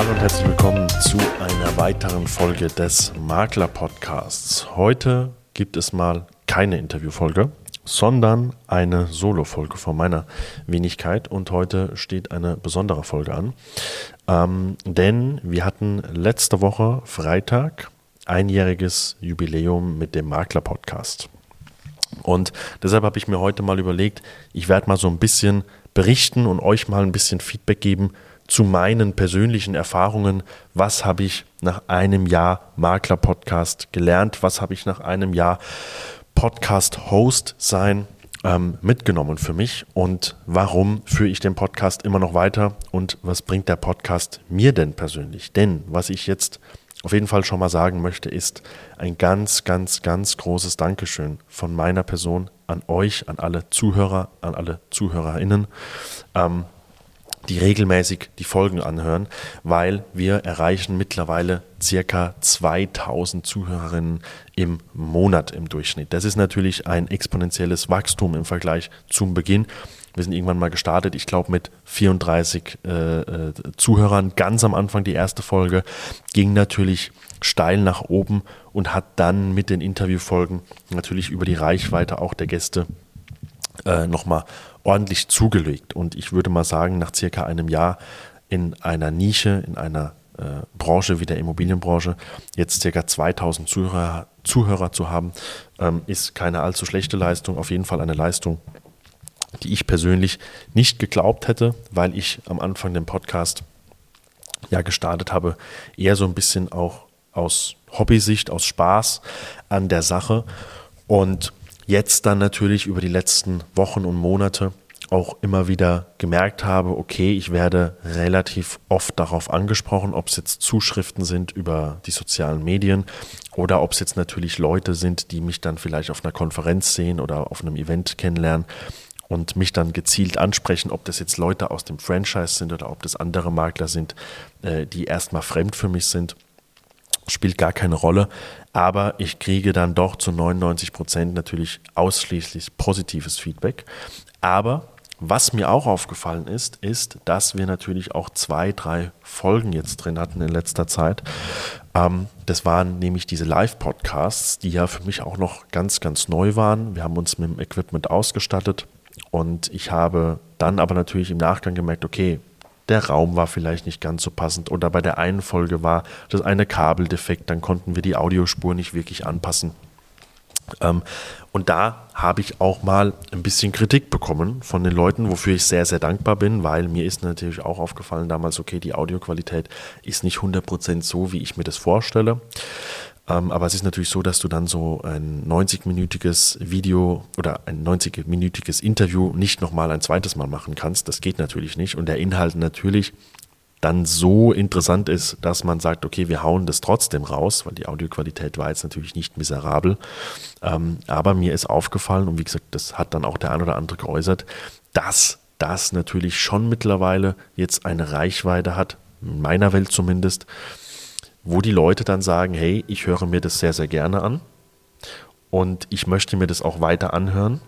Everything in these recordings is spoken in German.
Hallo und herzlich willkommen zu einer weiteren Folge des Makler Podcasts. Heute gibt es mal keine Interviewfolge, sondern eine Solo-Folge von meiner Wenigkeit. Und heute steht eine besondere Folge an. Ähm, denn wir hatten letzte Woche Freitag einjähriges Jubiläum mit dem Makler Podcast. Und deshalb habe ich mir heute mal überlegt, ich werde mal so ein bisschen berichten und euch mal ein bisschen Feedback geben zu meinen persönlichen Erfahrungen. Was habe ich nach einem Jahr Makler-Podcast gelernt? Was habe ich nach einem Jahr Podcast-Host sein ähm, mitgenommen für mich? Und warum führe ich den Podcast immer noch weiter? Und was bringt der Podcast mir denn persönlich? Denn was ich jetzt auf jeden Fall schon mal sagen möchte, ist ein ganz, ganz, ganz großes Dankeschön von meiner Person an euch, an alle Zuhörer, an alle ZuhörerInnen. Ähm, die regelmäßig die Folgen anhören, weil wir erreichen mittlerweile circa 2000 Zuhörerinnen im Monat im Durchschnitt. Das ist natürlich ein exponentielles Wachstum im Vergleich zum Beginn. Wir sind irgendwann mal gestartet, ich glaube mit 34 äh, äh, Zuhörern. Ganz am Anfang die erste Folge ging natürlich steil nach oben und hat dann mit den Interviewfolgen natürlich über die Reichweite auch der Gäste äh, nochmal ordentlich zugelegt. Und ich würde mal sagen, nach circa einem Jahr in einer Nische, in einer äh, Branche wie der Immobilienbranche, jetzt circa 2000 Zuhörer, Zuhörer zu haben, ähm, ist keine allzu schlechte Leistung. Auf jeden Fall eine Leistung, die ich persönlich nicht geglaubt hätte, weil ich am Anfang den Podcast ja gestartet habe, eher so ein bisschen auch aus Hobbysicht, aus Spaß an der Sache. Und jetzt dann natürlich über die letzten Wochen und Monate auch immer wieder gemerkt habe, okay, ich werde relativ oft darauf angesprochen, ob es jetzt Zuschriften sind über die sozialen Medien oder ob es jetzt natürlich Leute sind, die mich dann vielleicht auf einer Konferenz sehen oder auf einem Event kennenlernen und mich dann gezielt ansprechen, ob das jetzt Leute aus dem Franchise sind oder ob das andere Makler sind, äh, die erstmal fremd für mich sind spielt gar keine Rolle. Aber ich kriege dann doch zu 99 Prozent natürlich ausschließlich positives Feedback. Aber was mir auch aufgefallen ist, ist, dass wir natürlich auch zwei, drei Folgen jetzt drin hatten in letzter Zeit. Ähm, das waren nämlich diese Live-Podcasts, die ja für mich auch noch ganz, ganz neu waren. Wir haben uns mit dem Equipment ausgestattet und ich habe dann aber natürlich im Nachgang gemerkt, okay, der Raum war vielleicht nicht ganz so passend oder bei der einen Folge war das eine Kabel defekt, dann konnten wir die Audiospur nicht wirklich anpassen. Ähm, und da habe ich auch mal ein bisschen Kritik bekommen von den Leuten, wofür ich sehr, sehr dankbar bin, weil mir ist natürlich auch aufgefallen damals, okay, die Audioqualität ist nicht 100% so, wie ich mir das vorstelle. Ähm, aber es ist natürlich so, dass du dann so ein 90-minütiges Video oder ein 90-minütiges Interview nicht nochmal ein zweites Mal machen kannst. Das geht natürlich nicht. Und der Inhalt natürlich dann so interessant ist, dass man sagt, okay, wir hauen das trotzdem raus, weil die Audioqualität war jetzt natürlich nicht miserabel. Ähm, aber mir ist aufgefallen, und wie gesagt, das hat dann auch der ein oder andere geäußert, dass das natürlich schon mittlerweile jetzt eine Reichweite hat, in meiner Welt zumindest, wo die Leute dann sagen, hey, ich höre mir das sehr, sehr gerne an und ich möchte mir das auch weiter anhören.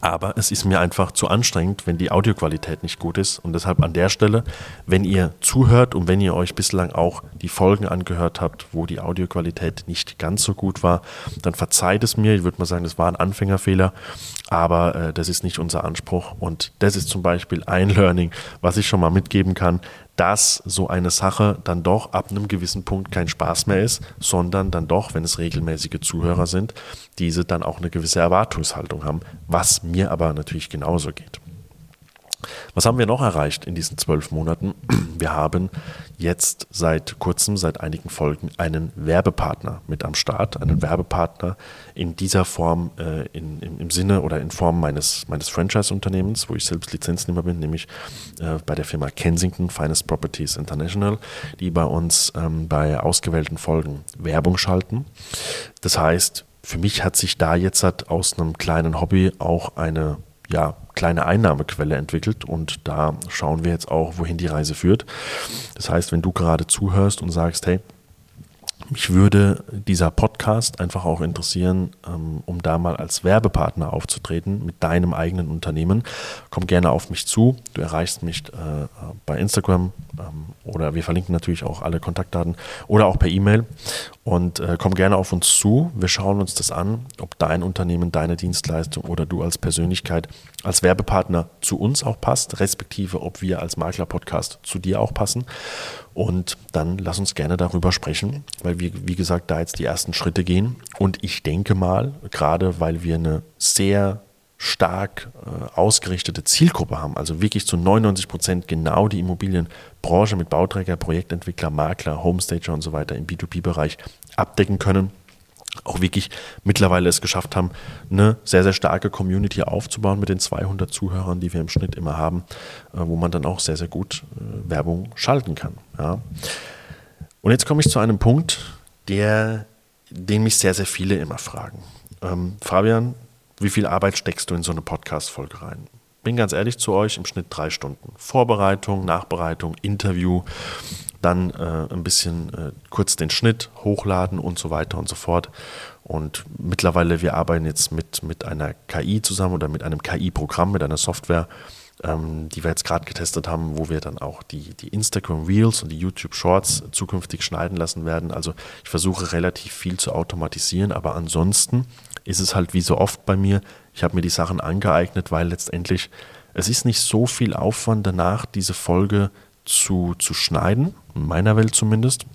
Aber es ist mir einfach zu anstrengend, wenn die Audioqualität nicht gut ist. Und deshalb an der Stelle, wenn ihr zuhört und wenn ihr euch bislang auch die Folgen angehört habt, wo die Audioqualität nicht ganz so gut war, dann verzeiht es mir. Ich würde mal sagen, das war ein Anfängerfehler. Aber äh, das ist nicht unser Anspruch. Und das ist zum Beispiel ein Learning, was ich schon mal mitgeben kann dass so eine Sache dann doch ab einem gewissen Punkt kein Spaß mehr ist, sondern dann doch, wenn es regelmäßige Zuhörer sind, diese dann auch eine gewisse Erwartungshaltung haben, was mir aber natürlich genauso geht. Was haben wir noch erreicht in diesen zwölf Monaten? Wir haben jetzt seit kurzem, seit einigen Folgen, einen Werbepartner mit am Start. Einen Werbepartner in dieser Form, äh, in, im, im, Sinne oder in Form meines, meines Franchise-Unternehmens, wo ich selbst Lizenznehmer bin, nämlich äh, bei der Firma Kensington Finest Properties International, die bei uns ähm, bei ausgewählten Folgen Werbung schalten. Das heißt, für mich hat sich da jetzt halt aus einem kleinen Hobby auch eine ja, kleine Einnahmequelle entwickelt und da schauen wir jetzt auch, wohin die Reise führt. Das heißt, wenn du gerade zuhörst und sagst, hey, mich würde dieser Podcast einfach auch interessieren, ähm, um da mal als Werbepartner aufzutreten mit deinem eigenen Unternehmen. Komm gerne auf mich zu. Du erreichst mich äh, bei Instagram oder wir verlinken natürlich auch alle Kontaktdaten oder auch per E-Mail und äh, komm gerne auf uns zu. Wir schauen uns das an, ob dein Unternehmen, deine Dienstleistung oder du als Persönlichkeit, als Werbepartner zu uns auch passt, respektive ob wir als Makler-Podcast zu dir auch passen. Und dann lass uns gerne darüber sprechen, weil wir, wie gesagt, da jetzt die ersten Schritte gehen. Und ich denke mal, gerade weil wir eine sehr stark äh, ausgerichtete Zielgruppe haben, also wirklich zu 99 Prozent genau die Immobilienbranche mit Bauträger, Projektentwickler, Makler, Homestager und so weiter im B2B-Bereich abdecken können, auch wirklich mittlerweile es geschafft haben, eine sehr, sehr starke Community aufzubauen mit den 200 Zuhörern, die wir im Schnitt immer haben, äh, wo man dann auch sehr, sehr gut äh, Werbung schalten kann. Ja. Und jetzt komme ich zu einem Punkt, der, den mich sehr, sehr viele immer fragen. Ähm, Fabian, wie viel Arbeit steckst du in so eine Podcast-Folge rein? Bin ganz ehrlich zu euch, im Schnitt drei Stunden. Vorbereitung, Nachbereitung, Interview, dann äh, ein bisschen äh, kurz den Schnitt, hochladen und so weiter und so fort. Und mittlerweile, wir arbeiten jetzt mit, mit einer KI zusammen oder mit einem KI-Programm, mit einer Software, ähm, die wir jetzt gerade getestet haben, wo wir dann auch die, die Instagram Reels und die YouTube Shorts zukünftig schneiden lassen werden. Also ich versuche relativ viel zu automatisieren, aber ansonsten ist es halt wie so oft bei mir, ich habe mir die Sachen angeeignet, weil letztendlich es ist nicht so viel Aufwand danach, diese Folge zu, zu schneiden, in meiner Welt zumindest.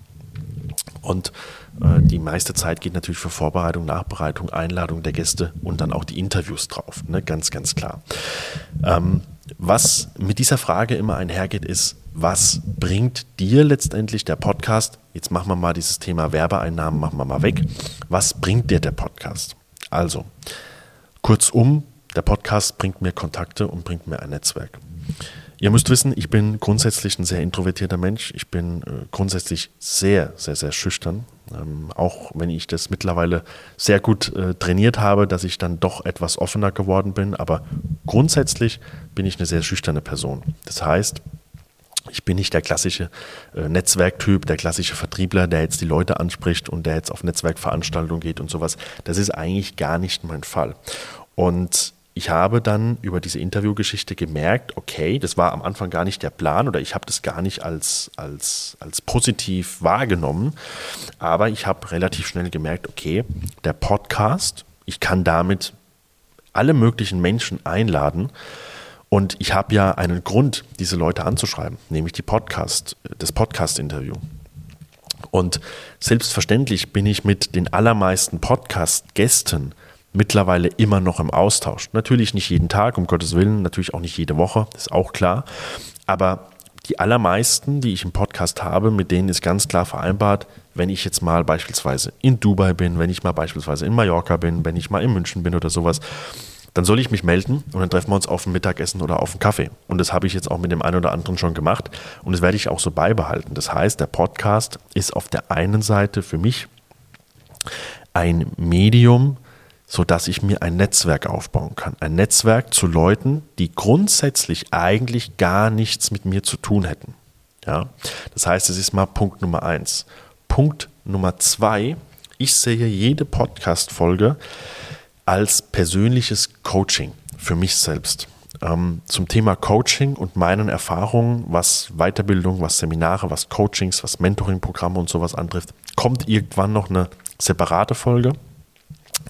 Und äh, die meiste Zeit geht natürlich für Vorbereitung, Nachbereitung, Einladung der Gäste und dann auch die Interviews drauf. Ne? Ganz, ganz klar. Ähm, was mit dieser Frage immer einhergeht, ist, was bringt dir letztendlich der Podcast? Jetzt machen wir mal dieses Thema Werbeeinnahmen, machen wir mal weg. Was bringt dir der Podcast? Also, kurzum, der Podcast bringt mir Kontakte und bringt mir ein Netzwerk. Ihr müsst wissen, ich bin grundsätzlich ein sehr introvertierter Mensch. Ich bin äh, grundsätzlich sehr, sehr, sehr schüchtern. Ähm, auch wenn ich das mittlerweile sehr gut äh, trainiert habe, dass ich dann doch etwas offener geworden bin. Aber grundsätzlich bin ich eine sehr schüchterne Person. Das heißt, ich bin nicht der klassische äh, Netzwerktyp, der klassische Vertriebler, der jetzt die Leute anspricht und der jetzt auf Netzwerkveranstaltungen geht und sowas. Das ist eigentlich gar nicht mein Fall. Und ich habe dann über diese Interviewgeschichte gemerkt, okay, das war am Anfang gar nicht der Plan oder ich habe das gar nicht als, als, als positiv wahrgenommen, aber ich habe relativ schnell gemerkt, okay, der Podcast, ich kann damit alle möglichen Menschen einladen, und ich habe ja einen Grund, diese Leute anzuschreiben, nämlich die Podcast, das Podcast-Interview. Und selbstverständlich bin ich mit den allermeisten Podcast-Gästen mittlerweile immer noch im Austausch. Natürlich nicht jeden Tag, um Gottes Willen, natürlich auch nicht jede Woche, ist auch klar. Aber die allermeisten, die ich im Podcast habe, mit denen ist ganz klar vereinbart, wenn ich jetzt mal beispielsweise in Dubai bin, wenn ich mal beispielsweise in Mallorca bin, wenn ich mal in München bin oder sowas, dann soll ich mich melden und dann treffen wir uns auf ein Mittagessen oder auf einen Kaffee. Und das habe ich jetzt auch mit dem einen oder anderen schon gemacht und das werde ich auch so beibehalten. Das heißt, der Podcast ist auf der einen Seite für mich ein Medium, sodass ich mir ein Netzwerk aufbauen kann. Ein Netzwerk zu Leuten, die grundsätzlich eigentlich gar nichts mit mir zu tun hätten. Ja? Das heißt, es ist mal Punkt Nummer eins. Punkt Nummer zwei, ich sehe jede Podcast-Folge als persönliches Coaching für mich selbst. Ähm, zum Thema Coaching und meinen Erfahrungen, was Weiterbildung, was Seminare, was Coachings, was Mentoring-Programme und sowas antrifft, kommt irgendwann noch eine separate Folge.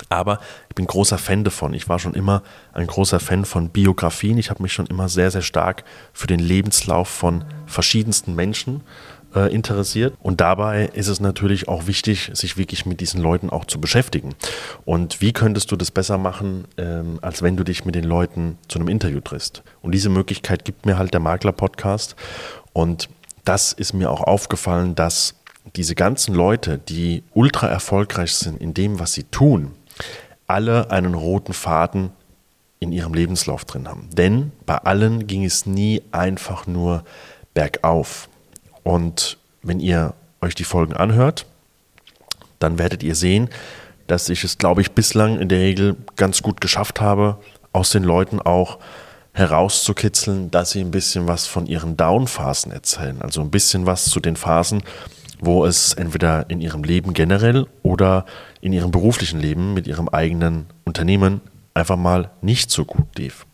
Aber ich bin großer Fan davon. Ich war schon immer ein großer Fan von Biografien. Ich habe mich schon immer sehr, sehr stark für den Lebenslauf von verschiedensten Menschen äh, interessiert. Und dabei ist es natürlich auch wichtig, sich wirklich mit diesen Leuten auch zu beschäftigen. Und wie könntest du das besser machen, ähm, als wenn du dich mit den Leuten zu einem Interview triffst? Und diese Möglichkeit gibt mir halt der Makler-Podcast. Und das ist mir auch aufgefallen, dass diese ganzen Leute, die ultra erfolgreich sind in dem, was sie tun, alle einen roten Faden in ihrem Lebenslauf drin haben. Denn bei allen ging es nie einfach nur bergauf. Und wenn ihr euch die Folgen anhört, dann werdet ihr sehen, dass ich es, glaube ich, bislang in der Regel ganz gut geschafft habe, aus den Leuten auch herauszukitzeln, dass sie ein bisschen was von ihren Down-Phasen erzählen. Also ein bisschen was zu den Phasen, wo es entweder in ihrem Leben generell oder in ihrem beruflichen Leben mit ihrem eigenen Unternehmen einfach mal nicht so gut lief.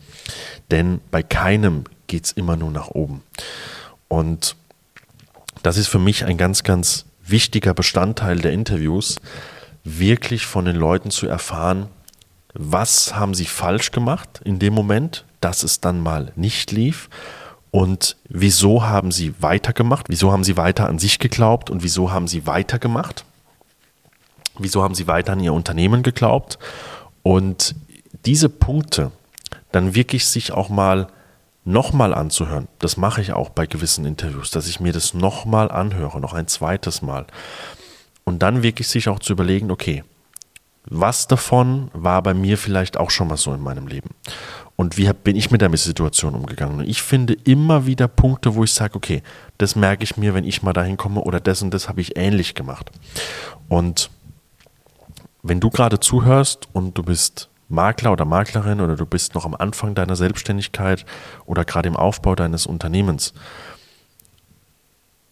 Denn bei keinem geht es immer nur nach oben. Und das ist für mich ein ganz, ganz wichtiger Bestandteil der Interviews, wirklich von den Leuten zu erfahren, was haben sie falsch gemacht in dem Moment, dass es dann mal nicht lief und wieso haben sie weitergemacht, wieso haben sie weiter an sich geglaubt? Und wieso haben sie weitergemacht, wieso haben sie weiter an ihr Unternehmen geglaubt? Und diese Punkte dann wirklich sich auch mal nochmal anzuhören, das mache ich auch bei gewissen Interviews, dass ich mir das nochmal anhöre, noch ein zweites Mal. Und dann wirklich sich auch zu überlegen, okay, was davon war bei mir vielleicht auch schon mal so in meinem Leben? Und wie bin ich mit der Situation umgegangen? Ich finde immer wieder Punkte, wo ich sage, okay, das merke ich mir, wenn ich mal dahin komme oder das und das habe ich ähnlich gemacht. Und wenn du gerade zuhörst und du bist Makler oder Maklerin oder du bist noch am Anfang deiner Selbstständigkeit oder gerade im Aufbau deines Unternehmens.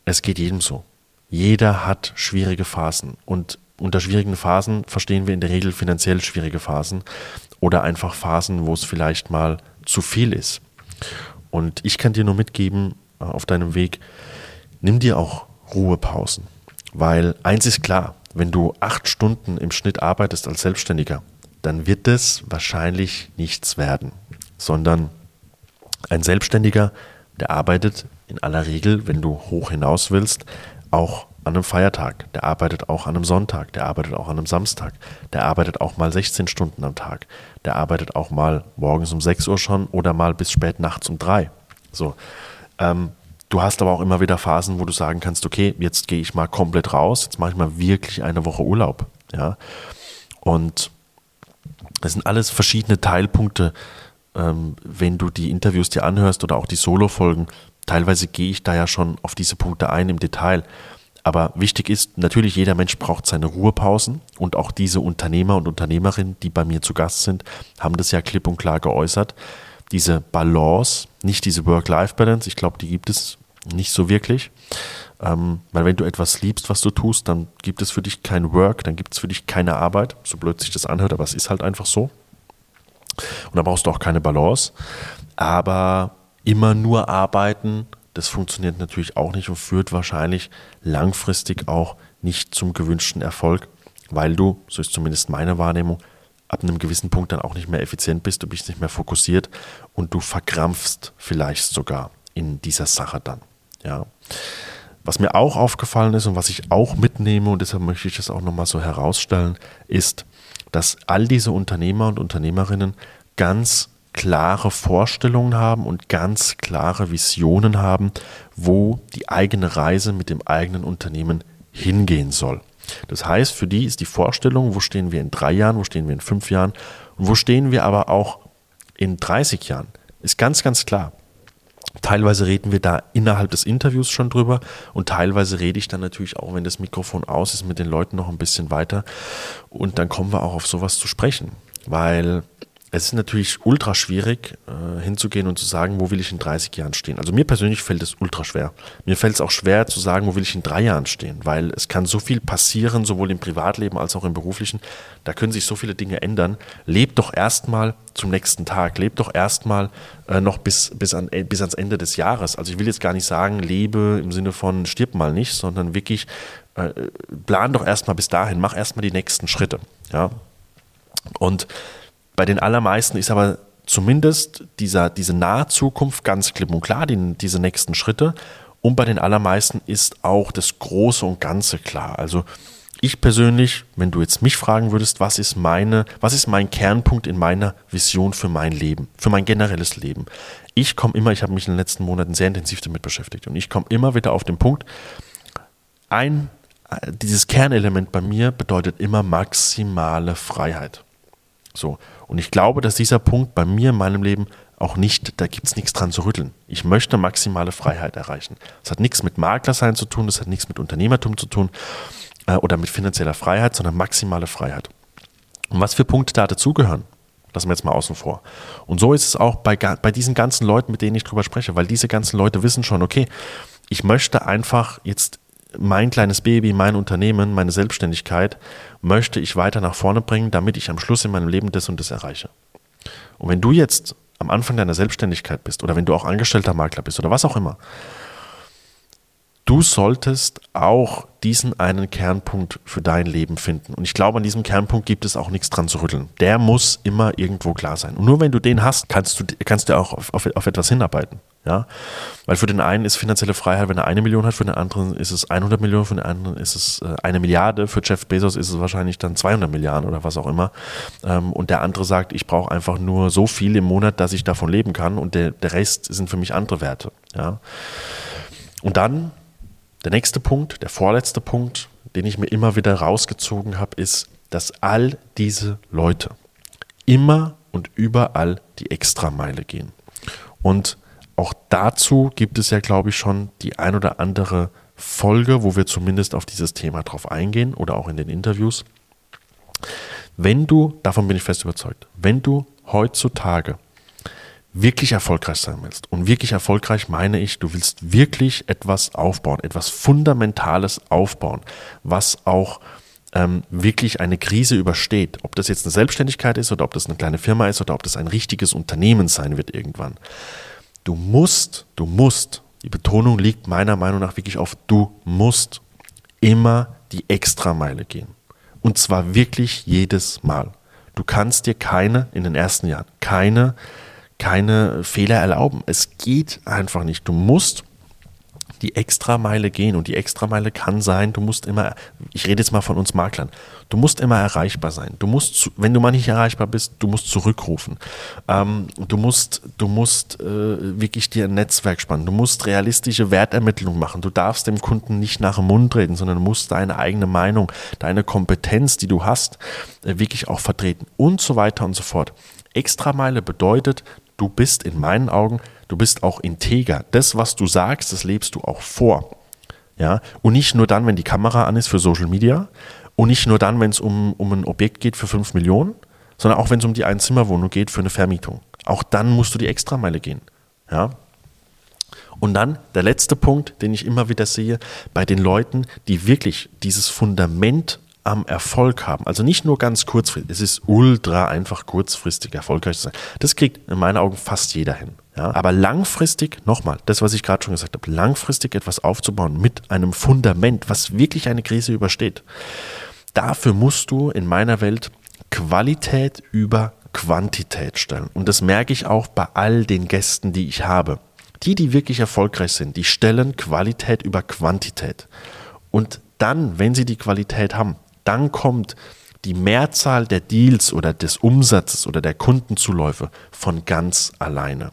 Es geht jedem so. Jeder hat schwierige Phasen und unter schwierigen Phasen verstehen wir in der Regel finanziell schwierige Phasen oder einfach Phasen, wo es vielleicht mal zu viel ist. Und ich kann dir nur mitgeben äh, auf deinem Weg, nimm dir auch Ruhepausen. Weil eins ist klar, wenn du acht Stunden im Schnitt arbeitest als Selbstständiger, dann wird es wahrscheinlich nichts werden, sondern ein Selbstständiger, der arbeitet in aller Regel, wenn du hoch hinaus willst, auch an einem Feiertag, der arbeitet auch an einem Sonntag, der arbeitet auch an einem Samstag, der arbeitet auch mal 16 Stunden am Tag, der arbeitet auch mal morgens um 6 Uhr schon oder mal bis spät nachts um 3. So. Ähm, du hast aber auch immer wieder Phasen, wo du sagen kannst, okay, jetzt gehe ich mal komplett raus, jetzt mache ich mal wirklich eine Woche Urlaub. Ja. Und das sind alles verschiedene Teilpunkte, ähm, wenn du die Interviews dir anhörst oder auch die Solo-Folgen. Teilweise gehe ich da ja schon auf diese Punkte ein im Detail. Aber wichtig ist, natürlich jeder Mensch braucht seine Ruhepausen und auch diese Unternehmer und Unternehmerinnen, die bei mir zu Gast sind, haben das ja klipp und klar geäußert. Diese Balance, nicht diese Work-Life-Balance, ich glaube, die gibt es nicht so wirklich. Ähm, weil wenn du etwas liebst, was du tust, dann gibt es für dich kein Work, dann gibt es für dich keine Arbeit, so blöd sich das anhört, aber es ist halt einfach so. Und da brauchst du auch keine Balance. Aber immer nur arbeiten, das funktioniert natürlich auch nicht und führt wahrscheinlich langfristig auch nicht zum gewünschten Erfolg, weil du, so ist zumindest meine Wahrnehmung, ab einem gewissen Punkt dann auch nicht mehr effizient bist, du bist nicht mehr fokussiert und du verkrampfst vielleicht sogar in dieser Sache dann. Ja. Was mir auch aufgefallen ist und was ich auch mitnehme, und deshalb möchte ich das auch nochmal so herausstellen, ist, dass all diese Unternehmer und Unternehmerinnen ganz klare Vorstellungen haben und ganz klare Visionen haben, wo die eigene Reise mit dem eigenen Unternehmen hingehen soll. Das heißt, für die ist die Vorstellung, wo stehen wir in drei Jahren, wo stehen wir in fünf Jahren und wo stehen wir aber auch in 30 Jahren, ist ganz, ganz klar. Teilweise reden wir da innerhalb des Interviews schon drüber und teilweise rede ich dann natürlich auch, wenn das Mikrofon aus ist, mit den Leuten noch ein bisschen weiter und dann kommen wir auch auf sowas zu sprechen, weil es ist natürlich ultra schwierig, äh, hinzugehen und zu sagen, wo will ich in 30 Jahren stehen. Also mir persönlich fällt es ultra schwer. Mir fällt es auch schwer zu sagen, wo will ich in drei Jahren stehen, weil es kann so viel passieren, sowohl im Privatleben als auch im beruflichen. Da können sich so viele Dinge ändern. Leb doch erstmal zum nächsten Tag. Leb doch erstmal äh, noch bis, bis, an, äh, bis ans Ende des Jahres. Also ich will jetzt gar nicht sagen, lebe im Sinne von stirb mal nicht, sondern wirklich äh, plan doch erstmal bis dahin, mach erstmal die nächsten Schritte. Ja. Und bei den allermeisten ist aber zumindest dieser, diese nahe Zukunft ganz klipp und klar, die, diese nächsten Schritte. Und bei den allermeisten ist auch das Große und Ganze klar. Also ich persönlich, wenn du jetzt mich fragen würdest, was ist meine, was ist mein Kernpunkt in meiner Vision für mein Leben, für mein generelles Leben? Ich komme immer, ich habe mich in den letzten Monaten sehr intensiv damit beschäftigt und ich komme immer wieder auf den Punkt, ein, dieses Kernelement bei mir bedeutet immer maximale Freiheit. So. Und ich glaube, dass dieser Punkt bei mir in meinem Leben auch nicht, da gibt es nichts dran zu rütteln. Ich möchte maximale Freiheit erreichen. Das hat nichts mit Maklersein zu tun, das hat nichts mit Unternehmertum zu tun äh, oder mit finanzieller Freiheit, sondern maximale Freiheit. Und was für Punkte da dazugehören, lassen wir jetzt mal außen vor. Und so ist es auch bei, bei diesen ganzen Leuten, mit denen ich drüber spreche, weil diese ganzen Leute wissen schon, okay, ich möchte einfach jetzt mein kleines Baby, mein Unternehmen, meine Selbstständigkeit möchte ich weiter nach vorne bringen, damit ich am Schluss in meinem Leben das und das erreiche. Und wenn du jetzt am Anfang deiner Selbstständigkeit bist oder wenn du auch angestellter Makler bist oder was auch immer, du solltest auch diesen einen Kernpunkt für dein Leben finden. Und ich glaube, an diesem Kernpunkt gibt es auch nichts dran zu rütteln. Der muss immer irgendwo klar sein. Und nur wenn du den hast, kannst du, kannst du auch auf, auf, auf etwas hinarbeiten. Ja? Weil für den einen ist finanzielle Freiheit, wenn er eine Million hat, für den anderen ist es 100 Millionen, für den anderen ist es äh, eine Milliarde, für Jeff Bezos ist es wahrscheinlich dann 200 Milliarden oder was auch immer. Ähm, und der andere sagt, ich brauche einfach nur so viel im Monat, dass ich davon leben kann und der, der Rest sind für mich andere Werte. Ja? Und dann der nächste Punkt, der vorletzte Punkt, den ich mir immer wieder rausgezogen habe, ist, dass all diese Leute immer und überall die Extrameile gehen. Und auch dazu gibt es ja, glaube ich, schon die ein oder andere Folge, wo wir zumindest auf dieses Thema drauf eingehen oder auch in den Interviews. Wenn du, davon bin ich fest überzeugt, wenn du heutzutage wirklich erfolgreich sein willst, und wirklich erfolgreich meine ich, du willst wirklich etwas aufbauen, etwas Fundamentales aufbauen, was auch ähm, wirklich eine Krise übersteht. Ob das jetzt eine Selbstständigkeit ist oder ob das eine kleine Firma ist oder ob das ein richtiges Unternehmen sein wird irgendwann. Du musst, du musst, die Betonung liegt meiner Meinung nach wirklich auf, du musst immer die Extrameile gehen. Und zwar wirklich jedes Mal. Du kannst dir keine, in den ersten Jahren, keine keine Fehler erlauben. Es geht einfach nicht. Du musst die Extrameile gehen und die Extrameile kann sein, du musst immer, ich rede jetzt mal von uns Maklern, du musst immer erreichbar sein. Du musst, wenn du mal nicht erreichbar bist, du musst zurückrufen. Ähm, du musst, du musst äh, wirklich dir ein Netzwerk spannen. Du musst realistische Wertermittlung machen. Du darfst dem Kunden nicht nach dem Mund reden, sondern musst deine eigene Meinung, deine Kompetenz, die du hast, äh, wirklich auch vertreten und so weiter und so fort. Extrameile bedeutet, du bist in meinen Augen, du bist auch integer. Das, was du sagst, das lebst du auch vor. Ja, und nicht nur dann, wenn die Kamera an ist für Social Media und nicht nur dann, wenn es um, um ein Objekt geht für 5 Millionen, sondern auch wenn es um die Einzimmerwohnung geht für eine Vermietung. Auch dann musst du die Extrameile gehen. Ja. Und dann der letzte Punkt, den ich immer wieder sehe, bei den Leuten, die wirklich dieses Fundament am Erfolg haben. Also nicht nur ganz kurzfristig, es ist ultra einfach kurzfristig erfolgreich zu sein. Das kriegt in meinen Augen fast jeder hin. Ja? Aber langfristig, nochmal, das, was ich gerade schon gesagt habe, langfristig etwas aufzubauen mit einem Fundament, was wirklich eine Krise übersteht, dafür musst du in meiner Welt Qualität über Quantität stellen. Und das merke ich auch bei all den Gästen, die ich habe. Die, die wirklich erfolgreich sind, die stellen Qualität über Quantität. Und dann, wenn sie die Qualität haben, dann kommt die Mehrzahl der Deals oder des Umsatzes oder der Kundenzuläufe von ganz alleine.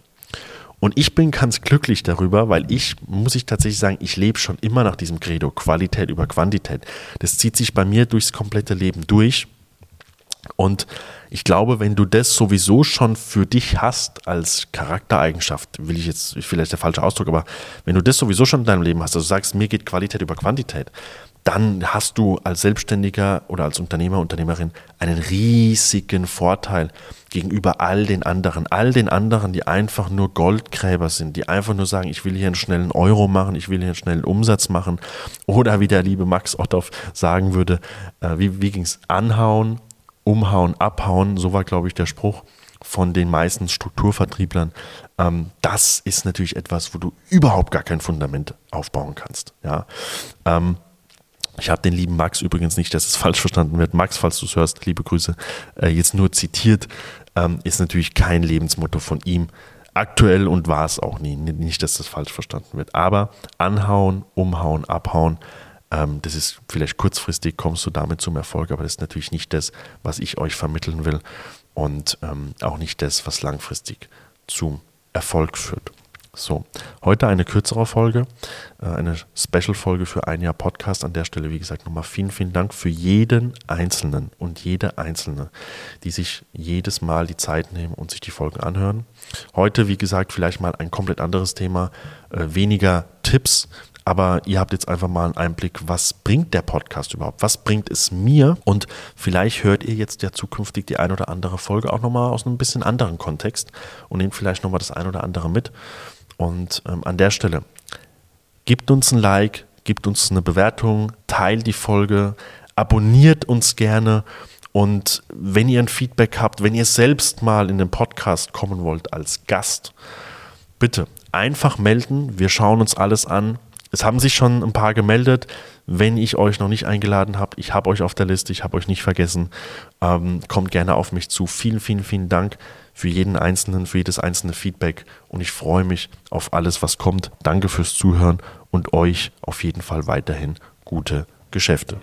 Und ich bin ganz glücklich darüber, weil ich, muss ich tatsächlich sagen, ich lebe schon immer nach diesem Credo, Qualität über Quantität. Das zieht sich bei mir durchs komplette Leben durch. Und ich glaube, wenn du das sowieso schon für dich hast als Charaktereigenschaft, will ich jetzt vielleicht der falsche Ausdruck, aber wenn du das sowieso schon in deinem Leben hast, also sagst, mir geht Qualität über Quantität, dann hast du als Selbstständiger oder als Unternehmer, Unternehmerin einen riesigen Vorteil gegenüber all den anderen. All den anderen, die einfach nur Goldgräber sind, die einfach nur sagen, ich will hier einen schnellen Euro machen, ich will hier einen schnellen Umsatz machen. Oder wie der liebe Max Otthoff sagen würde, äh, wie, wie ging es? Anhauen, umhauen, abhauen. So war, glaube ich, der Spruch von den meisten Strukturvertrieblern. Ähm, das ist natürlich etwas, wo du überhaupt gar kein Fundament aufbauen kannst. Ja. Ähm, ich habe den lieben Max übrigens nicht, dass es falsch verstanden wird. Max, falls du es hörst, liebe Grüße, äh, jetzt nur zitiert, ähm, ist natürlich kein Lebensmotto von ihm. Aktuell und war es auch nie. Nicht, dass das falsch verstanden wird. Aber anhauen, umhauen, abhauen, ähm, das ist vielleicht kurzfristig, kommst du damit zum Erfolg, aber das ist natürlich nicht das, was ich euch vermitteln will und ähm, auch nicht das, was langfristig zum Erfolg führt. So, heute eine kürzere Folge, äh, eine Special-Folge für ein Jahr Podcast. An der Stelle, wie gesagt, nochmal vielen, vielen Dank für jeden Einzelnen und jede Einzelne, die sich jedes Mal die Zeit nehmen und sich die Folgen anhören. Heute, wie gesagt, vielleicht mal ein komplett anderes Thema, äh, weniger Tipps, aber ihr habt jetzt einfach mal einen Einblick, was bringt der Podcast überhaupt? Was bringt es mir? Und vielleicht hört ihr jetzt ja zukünftig die ein oder andere Folge auch nochmal aus einem bisschen anderen Kontext und nehmt vielleicht nochmal das ein oder andere mit. Und ähm, an der Stelle, gebt uns ein Like, gebt uns eine Bewertung, teilt die Folge, abonniert uns gerne. Und wenn ihr ein Feedback habt, wenn ihr selbst mal in den Podcast kommen wollt als Gast, bitte einfach melden. Wir schauen uns alles an es haben sich schon ein paar gemeldet. Wenn ich euch noch nicht eingeladen habe, ich habe euch auf der Liste, ich habe euch nicht vergessen. Ähm, kommt gerne auf mich zu. Vielen, vielen, vielen Dank für jeden Einzelnen, für jedes einzelne Feedback und ich freue mich auf alles, was kommt. Danke fürs Zuhören und euch auf jeden Fall weiterhin gute Geschäfte.